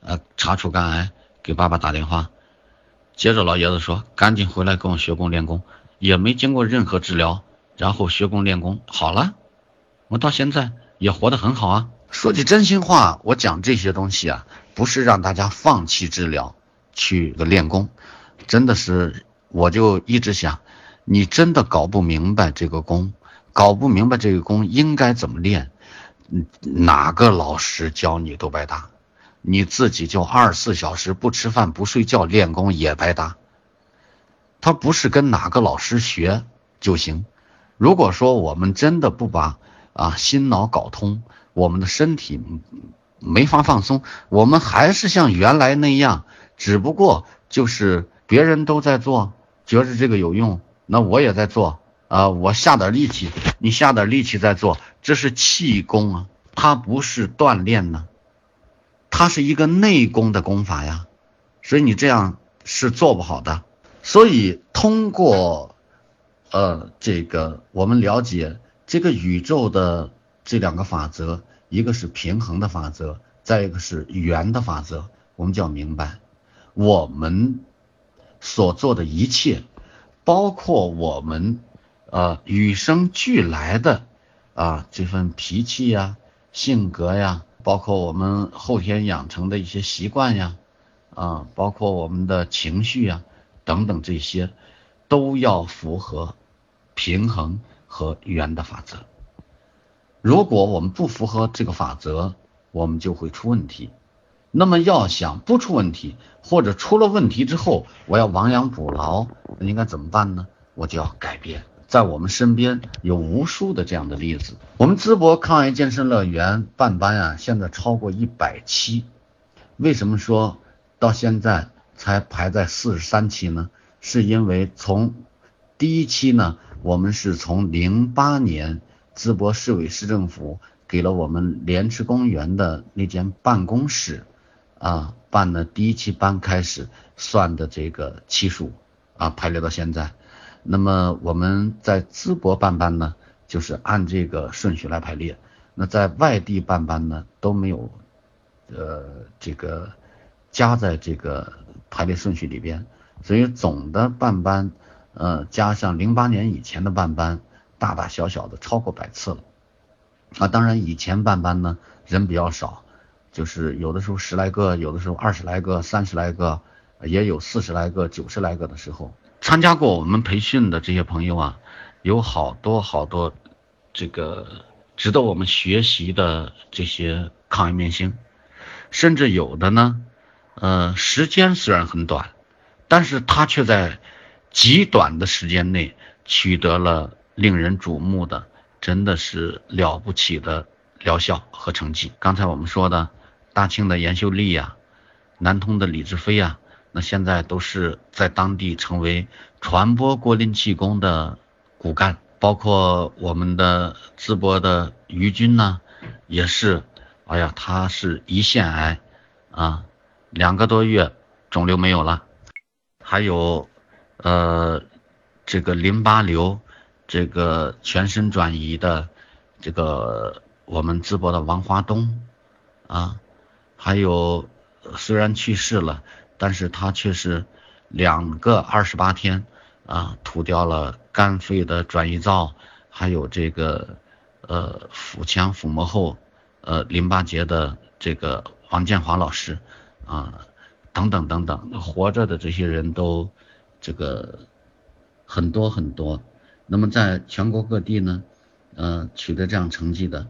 呃，查出肝癌，给爸爸打电话，接着老爷子说赶紧回来跟我学功练功，也没经过任何治疗，然后学功练功好了，我到现在也活得很好啊。说句真心话，我讲这些东西啊，不是让大家放弃治疗去练功，真的是我就一直想，你真的搞不明白这个功。搞不明白这个功应该怎么练，哪个老师教你都白搭，你自己就二十四小时不吃饭不睡觉练功也白搭。他不是跟哪个老师学就行。如果说我们真的不把啊心脑搞通，我们的身体没法放松，我们还是像原来那样，只不过就是别人都在做，觉着这个有用，那我也在做。啊，我下点力气，你下点力气再做，这是气功啊，它不是锻炼呢，它是一个内功的功法呀，所以你这样是做不好的。所以通过呃这个我们了解这个宇宙的这两个法则，一个是平衡的法则，再一个是圆的法则，我们就要明白，我们所做的一切，包括我们。呃，与生俱来的啊，这份脾气呀、性格呀，包括我们后天养成的一些习惯呀，啊，包括我们的情绪呀等等这些，都要符合平衡和圆的法则。如果我们不符合这个法则，我们就会出问题。那么要想不出问题，或者出了问题之后，我要亡羊补牢，那应该怎么办呢？我就要改变。在我们身边有无数的这样的例子。我们淄博抗癌健身乐园办班啊，现在超过一百期。为什么说到现在才排在四十三期呢？是因为从第一期呢，我们是从零八年淄博市委市政府给了我们莲池公园的那间办公室啊办的第一期班开始算的这个期数啊，排列到现在。那么我们在淄博办班呢，就是按这个顺序来排列。那在外地办班呢，都没有，呃，这个加在这个排列顺序里边。所以总的办班，呃，加上零八年以前的办班，大大小小的超过百次了。啊，当然以前办班呢人比较少，就是有的时候十来个，有的时候二十来个、三十来个，也有四十来个、九十来个的时候。参加过我们培训的这些朋友啊，有好多好多这个值得我们学习的这些抗癌明星，甚至有的呢，呃，时间虽然很短，但是他却在极短的时间内取得了令人瞩目的，真的是了不起的疗效和成绩。刚才我们说的大庆的严秀丽呀，南通的李志飞呀，那现在都是在当地成为传播郭林气功的骨干。包括我们的淄博的于军呢，也是，哎呀，他是胰腺癌啊，两个多月肿瘤没有了，还有，呃，这个淋巴瘤，这个全身转移的，这个我们淄博的王华东啊，还有虽然去世了，但是他却是两个二十八天。啊，吐掉了肝肺的转移灶，还有这个呃腹腔腹膜后呃淋巴结的这个王建华老师啊，等等等等，活着的这些人都这个很多很多。那么在全国各地呢，呃取得这样成绩的，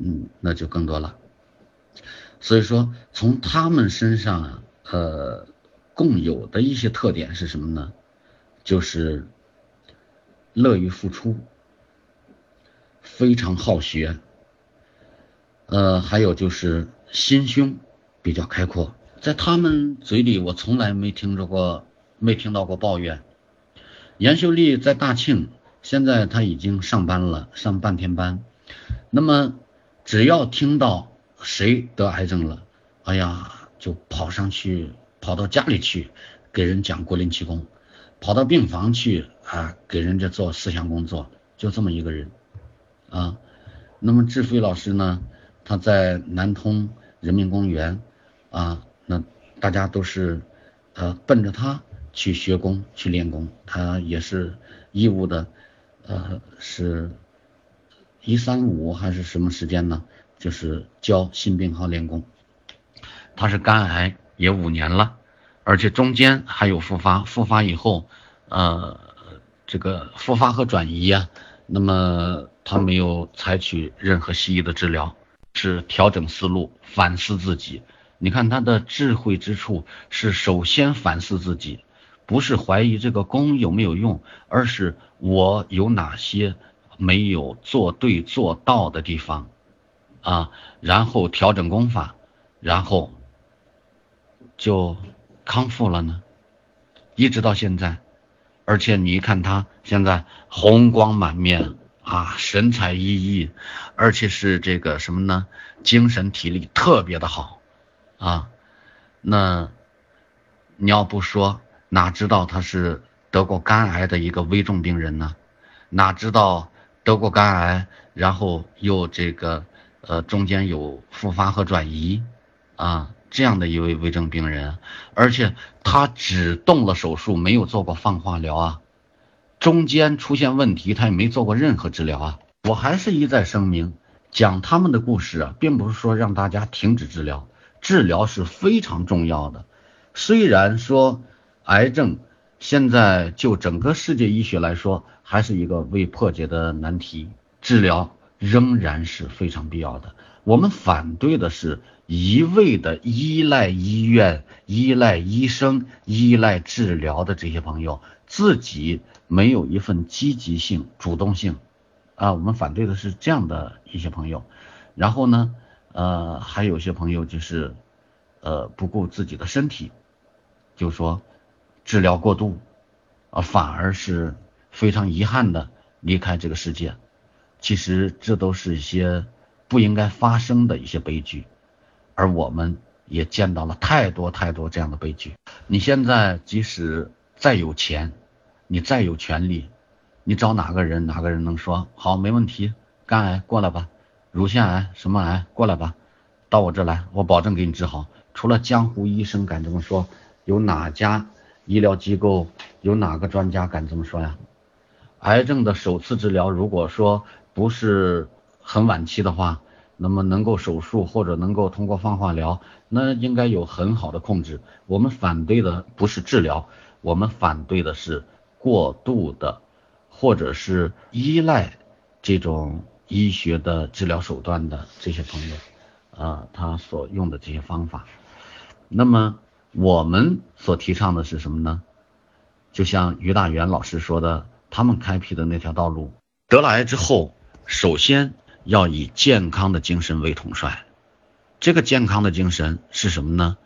嗯，那就更多了。所以说，从他们身上啊，呃，共有的一些特点是什么呢？就是乐于付出，非常好学，呃，还有就是心胸比较开阔，在他们嘴里，我从来没听着过，没听到过抱怨。严秀丽在大庆，现在她已经上班了，上半天班。那么，只要听到谁得癌症了，哎呀，就跑上去，跑到家里去给人讲国林气功。跑到病房去啊，给人家做思想工作，就这么一个人啊。那么志飞老师呢，他在南通人民公园啊，那大家都是呃奔着他去学功去练功，他也是义务的，呃是一三五还是什么时间呢？就是教新病号练功。他是肝癌也五年了。而且中间还有复发，复发以后，呃，这个复发和转移呀，那么他没有采取任何西医的治疗，是调整思路，反思自己。你看他的智慧之处是首先反思自己，不是怀疑这个功有没有用，而是我有哪些没有做对做到的地方啊，然后调整功法，然后就。康复了呢，一直到现在，而且你一看他现在红光满面啊，神采奕奕，而且是这个什么呢？精神体力特别的好啊。那你要不说，哪知道他是得过肝癌的一个危重病人呢？哪知道得过肝癌，然后又这个呃中间有复发和转移啊？这样的一位危症病人，而且他只动了手术，没有做过放化疗啊，中间出现问题，他也没做过任何治疗啊。我还是一再声明，讲他们的故事啊，并不是说让大家停止治疗，治疗是非常重要的。虽然说癌症现在就整个世界医学来说，还是一个未破解的难题，治疗仍然是非常必要的。我们反对的是。一味的依赖医院、依赖医生、依赖治疗的这些朋友，自己没有一份积极性、主动性啊，我们反对的是这样的一些朋友。然后呢，呃，还有些朋友就是呃不顾自己的身体，就说治疗过度啊，反而是非常遗憾的离开这个世界。其实这都是一些不应该发生的一些悲剧。而我们也见到了太多太多这样的悲剧。你现在即使再有钱，你再有权利，你找哪个人，哪个人能说好没问题？肝癌过来吧，乳腺癌什么癌过来吧，到我这来，我保证给你治好。除了江湖医生敢这么说，有哪家医疗机构，有哪个专家敢这么说呀？癌症的首次治疗，如果说不是很晚期的话。那么能够手术或者能够通过放化疗，那应该有很好的控制。我们反对的不是治疗，我们反对的是过度的，或者是依赖这种医学的治疗手段的这些朋友，啊，他所用的这些方法。那么我们所提倡的是什么呢？就像于大元老师说的，他们开辟的那条道路，得了癌之后，首先。要以健康的精神为统帅，这个健康的精神是什么呢？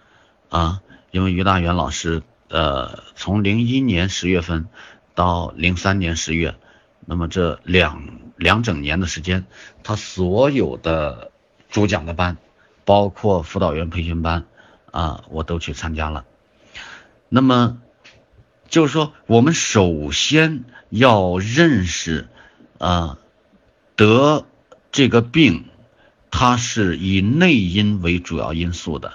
啊，因为于大元老师呃，从零一年十月份到零三年十月，那么这两两整年的时间，他所有的主讲的班，包括辅导员培训班啊，我都去参加了。那么就是说，我们首先要认识啊，得这个病，它是以内因为主要因素的。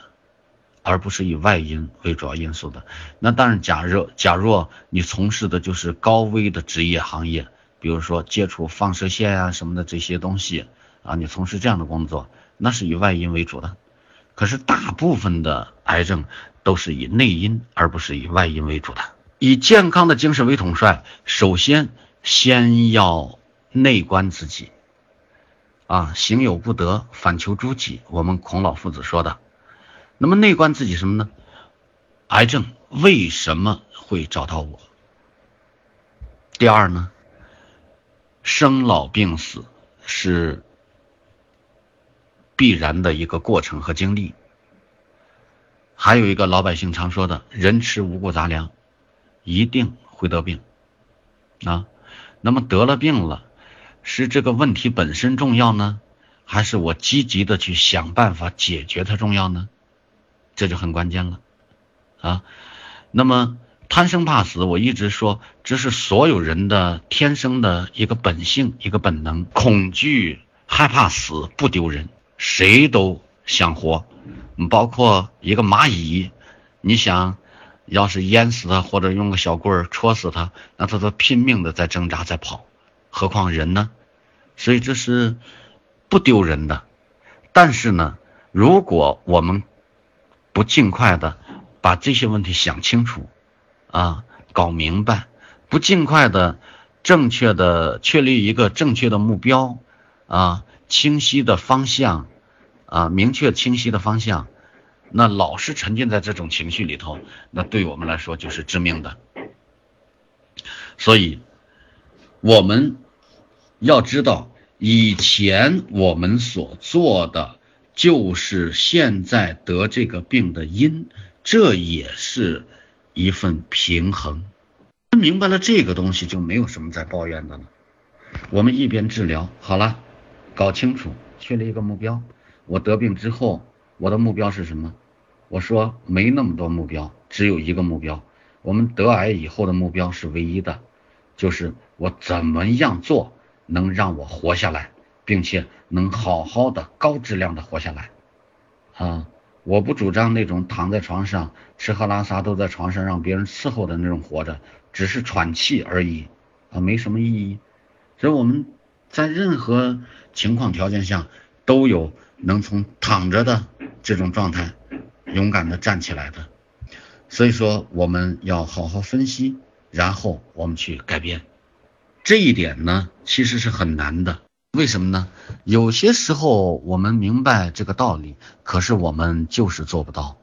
而不是以外因为主要因素的。那当然，假若假若你从事的就是高危的职业行业，比如说接触放射线啊什么的这些东西啊，你从事这样的工作，那是以外因为主的。可是大部分的癌症都是以内因而不是以外因为主的。以健康的精神为统帅，首先先要内观自己啊，行有不得，反求诸己。我们孔老夫子说的。那么内观自己什么呢？癌症为什么会找到我？第二呢，生老病死是必然的一个过程和经历。还有一个老百姓常说的“人吃五谷杂粮，一定会得病”啊。那么得了病了，是这个问题本身重要呢，还是我积极的去想办法解决它重要呢？这就很关键了，啊，那么贪生怕死，我一直说这是所有人的天生的一个本性，一个本能，恐惧、害怕死不丢人，谁都想活，包括一个蚂蚁，你想要是淹死它，或者用个小棍儿戳死它，那它都拼命的在挣扎在跑，何况人呢？所以这是不丢人的，但是呢，如果我们不尽快的把这些问题想清楚，啊，搞明白，不尽快的正确的确立一个正确的目标，啊，清晰的方向，啊，明确清晰的方向，那老是沉浸在这种情绪里头，那对我们来说就是致命的。所以，我们要知道以前我们所做的。就是现在得这个病的因，这也是一份平衡。明白了这个东西，就没有什么再抱怨的了。我们一边治疗好了，搞清楚，确立一个目标。我得病之后，我的目标是什么？我说没那么多目标，只有一个目标。我们得癌以后的目标是唯一的，就是我怎么样做能让我活下来。并且能好好的、高质量的活下来，啊！我不主张那种躺在床上吃喝拉撒都在床上让别人伺候的那种活着，只是喘气而已，啊，没什么意义。所以我们在任何情况条件下都有能从躺着的这种状态勇敢的站起来的。所以说我们要好好分析，然后我们去改变。这一点呢，其实是很难的。为什么呢？有些时候我们明白这个道理，可是我们就是做不到。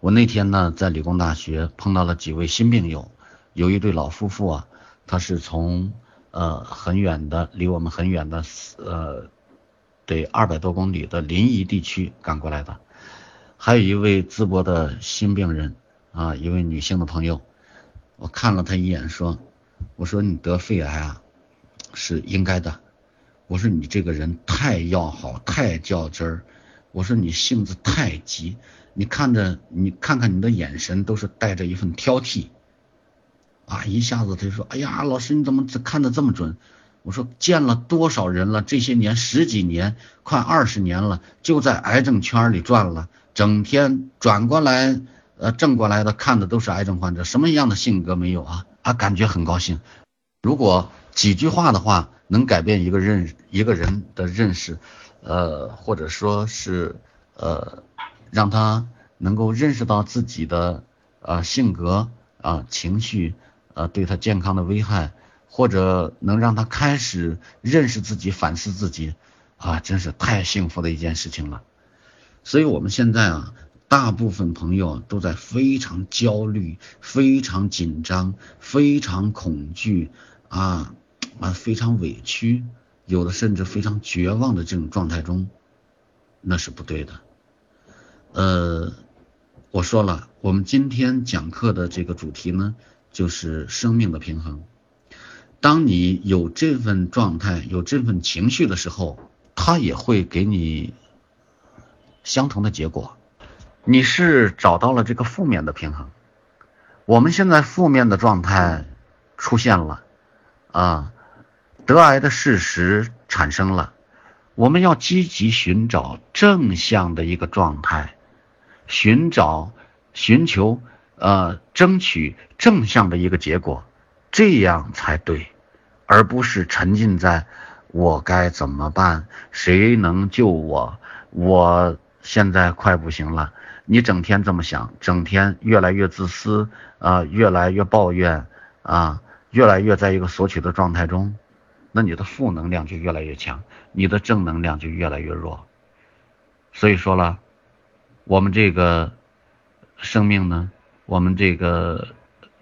我那天呢，在理工大学碰到了几位新病友，有一对老夫妇啊，他是从呃很远的，离我们很远的，呃，得二百多公里的临沂地区赶过来的。还有一位淄博的新病人啊，一位女性的朋友，我看了他一眼，说：“我说你得肺癌啊，是应该的。”我说你这个人太要好，太较真儿。我说你性子太急，你看着你看看你的眼神都是带着一份挑剔。啊，一下子他就说：“哎呀，老师你怎么看的这么准？”我说见了多少人了，这些年十几年，快二十年了，就在癌症圈里转了，整天转过来呃正过来的看的都是癌症患者，什么样的性格没有啊？他，感觉很高兴。如果几句话的话。能改变一个认一个人的认识，呃，或者说是呃，让他能够认识到自己的呃性格啊情绪呃对他健康的危害，或者能让他开始认识自己反思自己啊，真是太幸福的一件事情了。所以我们现在啊，大部分朋友都在非常焦虑、非常紧张、非常恐惧啊。啊，非常委屈，有的甚至非常绝望的这种状态中，那是不对的。呃，我说了，我们今天讲课的这个主题呢，就是生命的平衡。当你有这份状态、有这份情绪的时候，它也会给你相同的结果。你是找到了这个负面的平衡。我们现在负面的状态出现了，啊，得癌的事实产生了，我们要积极寻找正向的一个状态，寻找、寻求、呃，争取正向的一个结果。这样才对，而不是沉浸在我该怎么办？谁能救我？我现在快不行了。你整天这么想，整天越来越自私啊，越来越抱怨啊，越来越在一个索取的状态中，那你的负能量就越来越强，你的正能量就越来越弱。所以说了，我们这个生命呢，我们这个。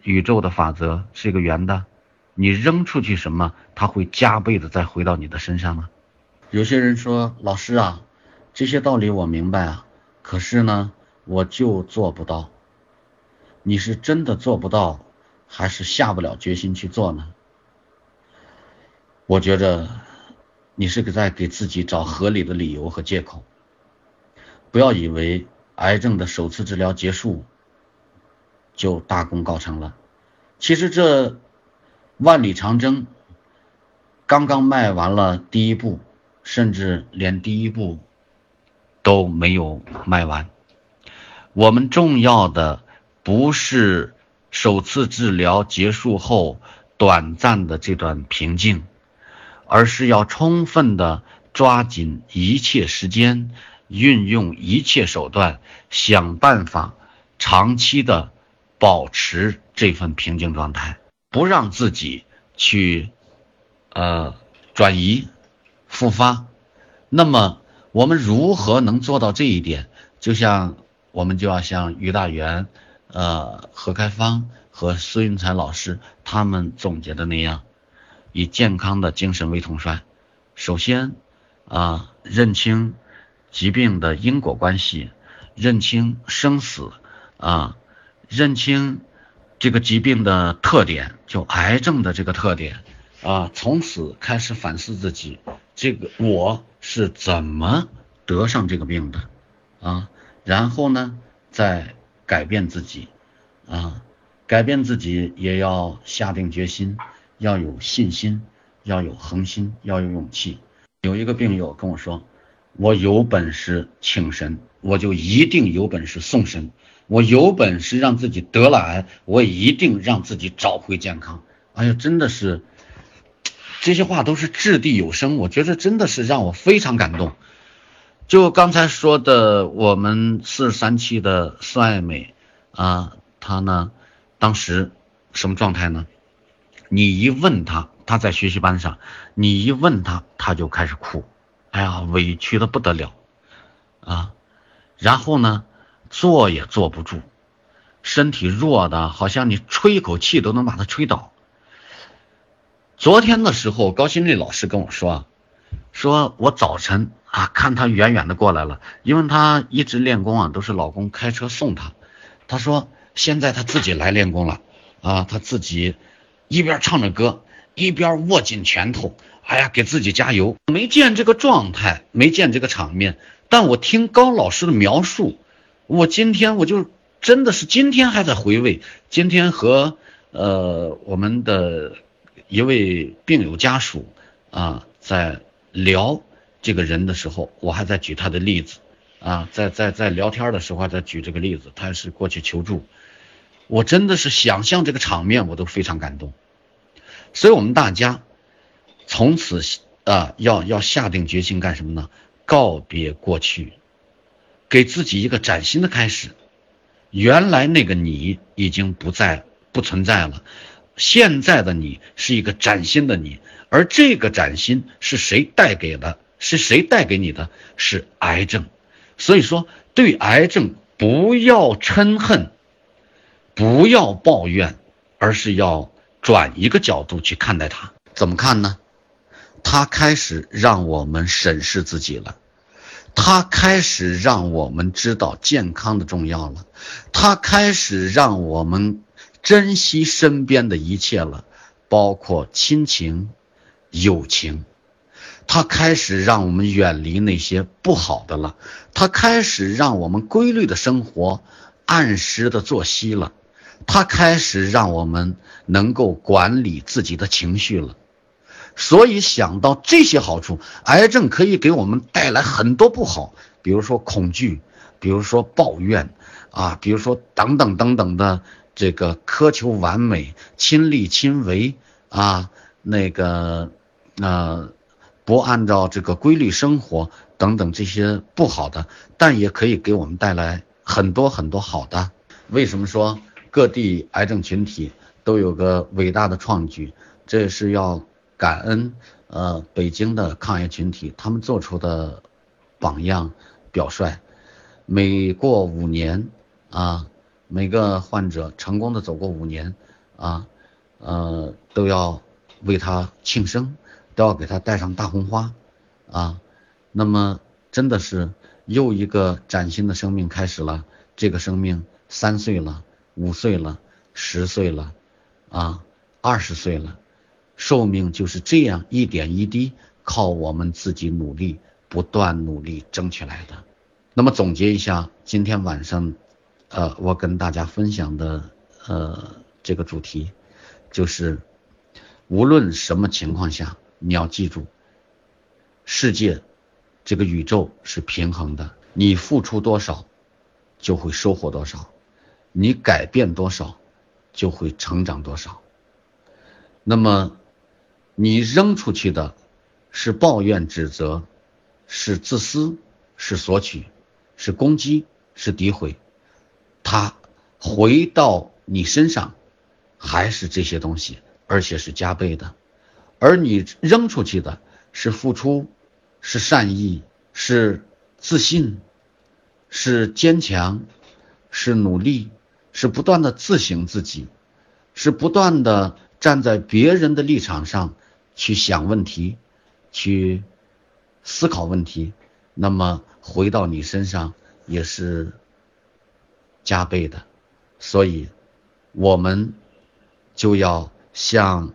宇宙的法则是一个圆的，你扔出去什么，它会加倍的再回到你的身上呢？有些人说，老师啊，这些道理我明白啊，可是呢，我就做不到。你是真的做不到，还是下不了决心去做呢？我觉着你是在给自己找合理的理由和借口。不要以为癌症的首次治疗结束。就大功告成了。其实这万里长征刚刚迈完了第一步，甚至连第一步都没有迈完。我们重要的不是首次治疗结束后短暂的这段平静，而是要充分的抓紧一切时间，运用一切手段，想办法长期的。保持这份平静状态，不让自己去呃转移复发。那么我们如何能做到这一点？就像我们就要像于大元、呃何开芳和孙云才老师他们总结的那样，以健康的精神为统帅。首先啊，认清疾病的因果关系，认清生死啊。认清这个疾病的特点，就癌症的这个特点啊，从此开始反思自己，这个我是怎么得上这个病的啊？然后呢，再改变自己啊，改变自己也要下定决心，要有信心，要有恒心，要有勇气。有一个病友跟我说，我有本事请神，我就一定有本事送神。我有本事让自己得了癌，我一定让自己找回健康。哎呀，真的是，这些话都是掷地有声，我觉得真的是让我非常感动。就刚才说的，我们四十三期的孙爱美啊，她呢，当时什么状态呢？你一问她，她在学习班上，你一问她，她就开始哭，哎呀，委屈的不得了啊。然后呢？坐也坐不住，身体弱的，好像你吹一口气都能把他吹倒。昨天的时候，高新丽老师跟我说啊，说我早晨啊看他远远的过来了，因为他一直练功啊，都是老公开车送他。他说现在他自己来练功了啊，他自己一边唱着歌，一边握紧拳头，哎呀，给自己加油。没见这个状态，没见这个场面，但我听高老师的描述。我今天我就真的是今天还在回味，今天和呃我们的一位病友家属啊在聊这个人的时候，我还在举他的例子啊，在在在聊天的时候还在举这个例子，他是过去求助，我真的是想象这个场面我都非常感动，所以我们大家从此啊要要下定决心干什么呢？告别过去。给自己一个崭新的开始，原来那个你已经不在不存在了，现在的你是一个崭新的你，而这个崭新是谁带给的？是谁带给你的？是癌症。所以说，对癌症不要嗔恨，不要抱怨，而是要转一个角度去看待它。怎么看呢？它开始让我们审视自己了。它开始让我们知道健康的重要了，它开始让我们珍惜身边的一切了，包括亲情、友情。它开始让我们远离那些不好的了，它开始让我们规律的生活，按时的作息了，它开始让我们能够管理自己的情绪了。所以想到这些好处，癌症可以给我们带来很多不好，比如说恐惧，比如说抱怨，啊，比如说等等等等的这个苛求完美、亲力亲为啊，那个呃。不按照这个规律生活等等这些不好的，但也可以给我们带来很多很多好的。为什么说各地癌症群体都有个伟大的创举？这是要感恩呃北京的抗癌群体，他们做出的榜样表率。每过五年啊，每个患者成功的走过五年啊，呃都要为他庆生。都要给他戴上大红花，啊，那么真的是又一个崭新的生命开始了。这个生命三岁了，五岁了，十岁了，啊，二十岁了，寿命就是这样一点一滴靠我们自己努力，不断努力争取来的。那么总结一下，今天晚上，呃，我跟大家分享的呃这个主题，就是无论什么情况下。你要记住，世界这个宇宙是平衡的，你付出多少，就会收获多少；你改变多少，就会成长多少。那么，你扔出去的是抱怨、指责，是自私，是索取，是攻击，是诋毁，它回到你身上，还是这些东西，而且是加倍的。而你扔出去的是付出，是善意，是自信，是坚强，是努力，是不断的自省自己，是不断的站在别人的立场上去想问题，去思考问题，那么回到你身上也是加倍的，所以我们就要向。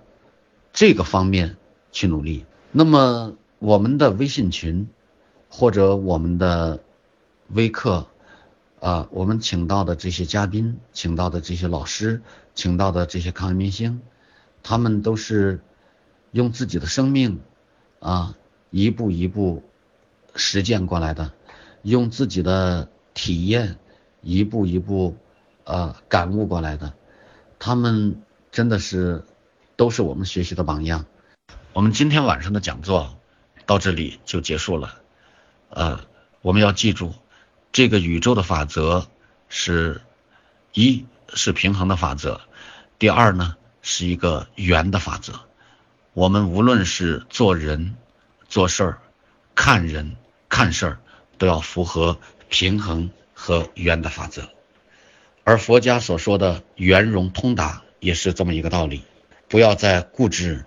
这个方面去努力。那么我们的微信群，或者我们的微课，啊，我们请到的这些嘉宾，请到的这些老师，请到的这些抗癌明星，他们都是用自己的生命啊，一步一步实践过来的，用自己的体验一步一步呃感悟过来的，他们真的是。都是我们学习的榜样。我们今天晚上的讲座到这里就结束了。呃，我们要记住，这个宇宙的法则是一是平衡的法则，第二呢是一个圆的法则。我们无论是做人、做事儿、看人、看事儿，都要符合平衡和圆的法则。而佛家所说的圆融通达，也是这么一个道理。不要再固执，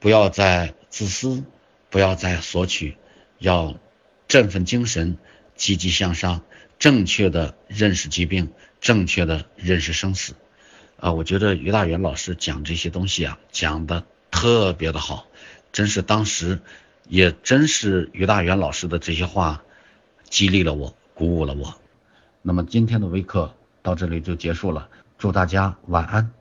不要再自私，不要再索取，要振奋精神，积极向上，正确的认识疾病，正确的认识生死。啊，我觉得于大元老师讲这些东西啊，讲的特别的好，真是当时也真是于大元老师的这些话激励了我，鼓舞了我。那么今天的微课到这里就结束了，祝大家晚安。